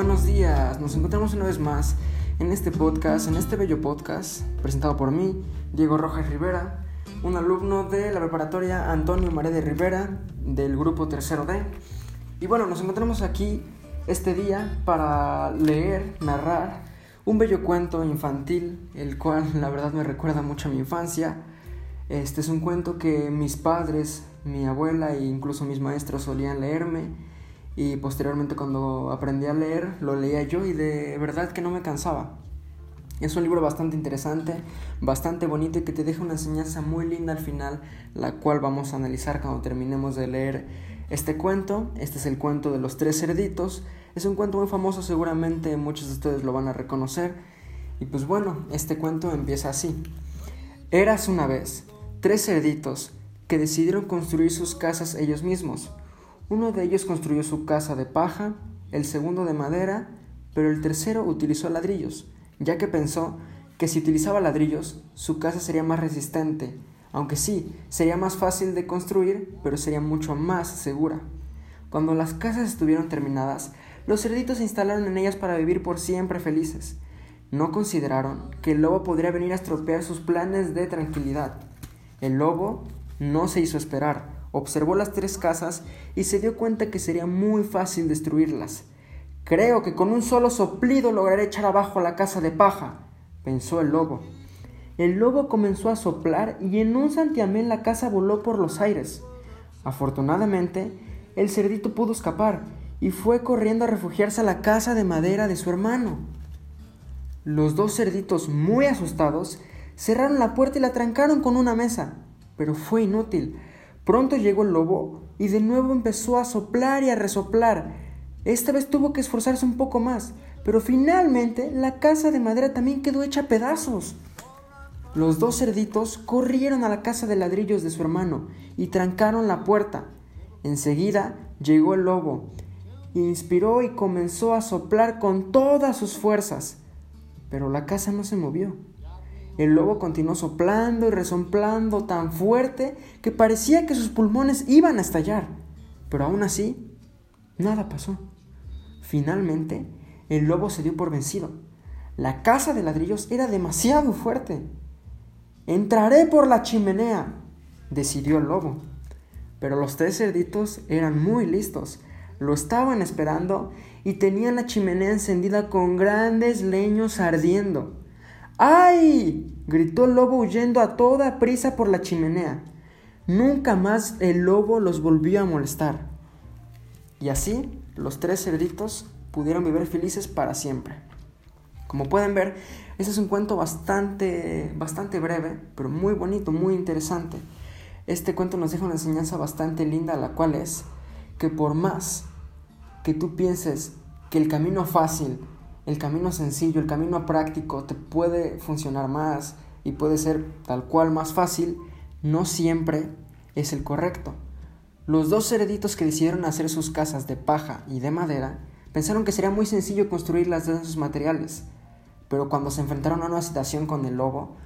buenos días. Nos encontramos una vez más en este podcast, en este bello podcast, presentado por mí, Diego Rojas Rivera, un alumno de la preparatoria Antonio Maré de Rivera, del grupo tercero D. Y bueno, nos encontramos aquí este día para leer, narrar un bello cuento infantil, el cual la verdad me recuerda mucho a mi infancia. Este es un cuento que mis padres, mi abuela e incluso mis maestros solían leerme y posteriormente cuando aprendí a leer lo leía yo y de verdad que no me cansaba. Es un libro bastante interesante, bastante bonito y que te deja una enseñanza muy linda al final, la cual vamos a analizar cuando terminemos de leer este cuento. Este es el cuento de los tres cerditos. Es un cuento muy famoso, seguramente muchos de ustedes lo van a reconocer. Y pues bueno, este cuento empieza así. Eras una vez tres cerditos que decidieron construir sus casas ellos mismos. Uno de ellos construyó su casa de paja, el segundo de madera, pero el tercero utilizó ladrillos, ya que pensó que si utilizaba ladrillos, su casa sería más resistente, aunque sí, sería más fácil de construir, pero sería mucho más segura. Cuando las casas estuvieron terminadas, los cerditos se instalaron en ellas para vivir por siempre felices. No consideraron que el lobo podría venir a estropear sus planes de tranquilidad. El lobo no se hizo esperar, observó las tres casas y se dio cuenta que sería muy fácil destruirlas. Creo que con un solo soplido lograré echar abajo la casa de paja, pensó el lobo. El lobo comenzó a soplar y en un santiamén la casa voló por los aires. Afortunadamente, el cerdito pudo escapar y fue corriendo a refugiarse a la casa de madera de su hermano. Los dos cerditos, muy asustados, cerraron la puerta y la trancaron con una mesa, pero fue inútil, Pronto llegó el lobo y de nuevo empezó a soplar y a resoplar. Esta vez tuvo que esforzarse un poco más, pero finalmente la casa de madera también quedó hecha a pedazos. Los dos cerditos corrieron a la casa de ladrillos de su hermano y trancaron la puerta. Enseguida llegó el lobo, inspiró y comenzó a soplar con todas sus fuerzas, pero la casa no se movió. El lobo continuó soplando y resomplando tan fuerte que parecía que sus pulmones iban a estallar. Pero aún así, nada pasó. Finalmente, el lobo se dio por vencido. La casa de ladrillos era demasiado fuerte. Entraré por la chimenea, decidió el lobo. Pero los tres cerditos eran muy listos. Lo estaban esperando y tenían la chimenea encendida con grandes leños ardiendo. ¡Ay! gritó el lobo huyendo a toda prisa por la chimenea. Nunca más el lobo los volvió a molestar. Y así los tres cerditos pudieron vivir felices para siempre. Como pueden ver, este es un cuento bastante, bastante breve, pero muy bonito, muy interesante. Este cuento nos deja una enseñanza bastante linda, la cual es que por más que tú pienses que el camino fácil el camino sencillo, el camino práctico te puede funcionar más y puede ser tal cual más fácil, no siempre es el correcto. Los dos cerditos que decidieron hacer sus casas de paja y de madera pensaron que sería muy sencillo construirlas de esos materiales, pero cuando se enfrentaron a una situación con el lobo,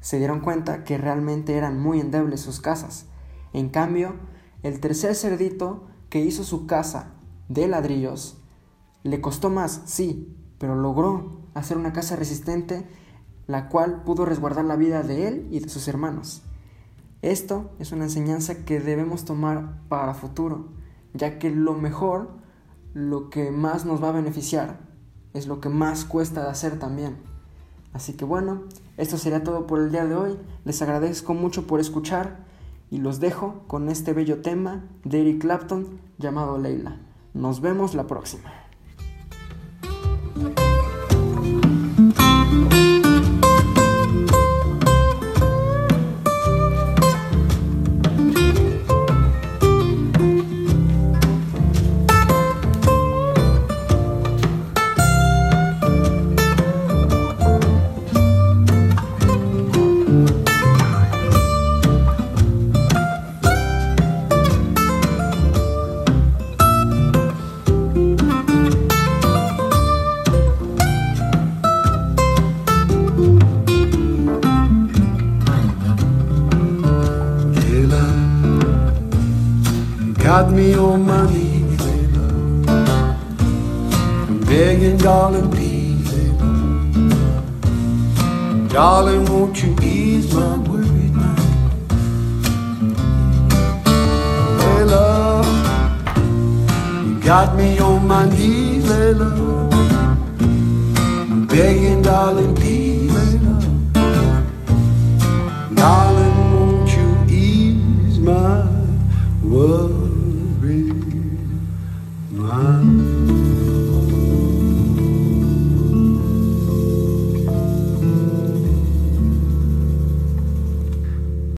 se dieron cuenta que realmente eran muy endebles sus casas. En cambio, el tercer cerdito que hizo su casa de ladrillos le costó más, sí, pero logró hacer una casa resistente, la cual pudo resguardar la vida de él y de sus hermanos. Esto es una enseñanza que debemos tomar para futuro, ya que lo mejor, lo que más nos va a beneficiar, es lo que más cuesta de hacer también. Así que bueno, esto sería todo por el día de hoy. Les agradezco mucho por escuchar y los dejo con este bello tema de Eric Clapton llamado Leila. Nos vemos la próxima. Got me on my knees, baby. I'm begging, darling, please, baby. Darling, won't you ease my worried mind? Hey, love, you got me on my knees, hey, love. I'm begging, darling, please.